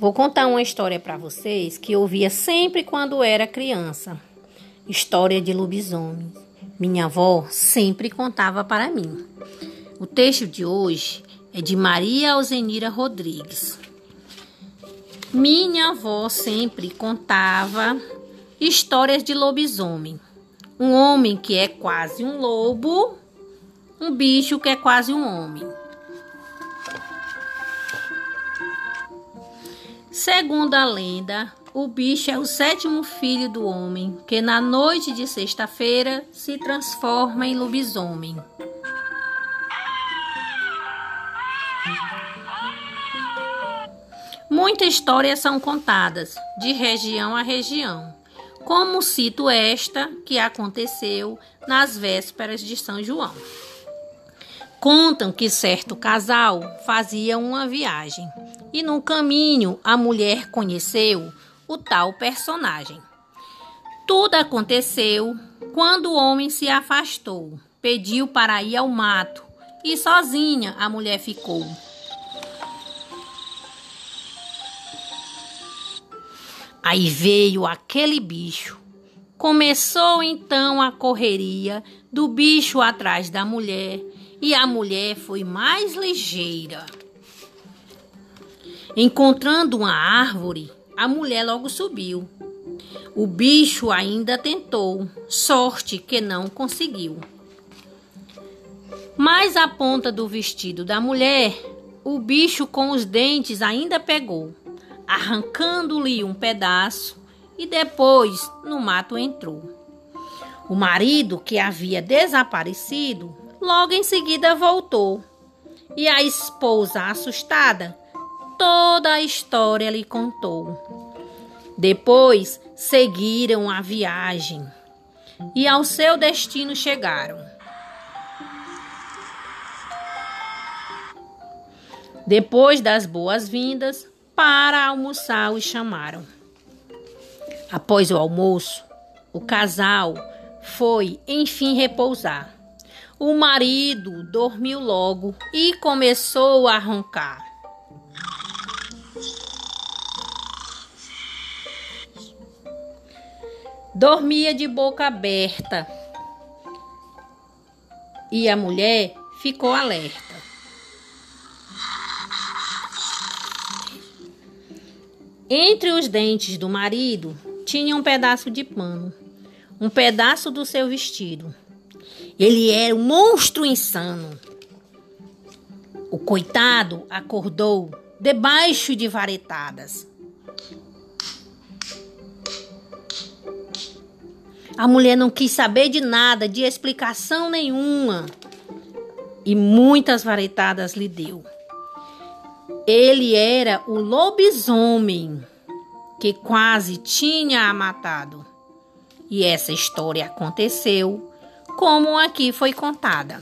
Vou contar uma história para vocês que eu ouvia sempre quando era criança. História de lobisomem. Minha avó sempre contava para mim. O texto de hoje é de Maria Alzenira Rodrigues. Minha avó sempre contava histórias de lobisomem. Um homem que é quase um lobo, um bicho que é quase um homem. Segundo a lenda, o bicho é o sétimo filho do homem, que na noite de sexta-feira se transforma em lobisomem. Muitas histórias são contadas, de região a região, como cito esta que aconteceu nas vésperas de São João. Contam que certo casal fazia uma viagem e no caminho a mulher conheceu o tal personagem. Tudo aconteceu quando o homem se afastou, pediu para ir ao mato e sozinha a mulher ficou. Aí veio aquele bicho. Começou então a correria do bicho atrás da mulher e a mulher foi mais ligeira. Encontrando uma árvore, a mulher logo subiu. O bicho ainda tentou, sorte que não conseguiu. Mas a ponta do vestido da mulher, o bicho com os dentes ainda pegou, arrancando-lhe um pedaço e depois no mato entrou. O marido, que havia desaparecido, Logo em seguida voltou. E a esposa, assustada, toda a história lhe contou. Depois seguiram a viagem e ao seu destino chegaram. Depois das boas-vindas, para almoçar os chamaram. Após o almoço, o casal foi enfim repousar. O marido dormiu logo e começou a roncar. Dormia de boca aberta e a mulher ficou alerta. Entre os dentes do marido tinha um pedaço de pano, um pedaço do seu vestido. Ele era um monstro insano. O coitado acordou debaixo de varetadas. A mulher não quis saber de nada, de explicação nenhuma. E muitas varetadas lhe deu. Ele era o lobisomem que quase tinha a matado. E essa história aconteceu como aqui foi contada.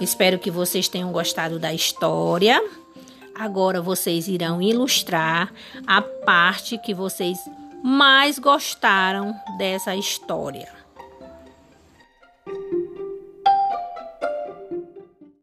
Espero que vocês tenham gostado da história. Agora vocês irão ilustrar a parte que vocês mais gostaram dessa história.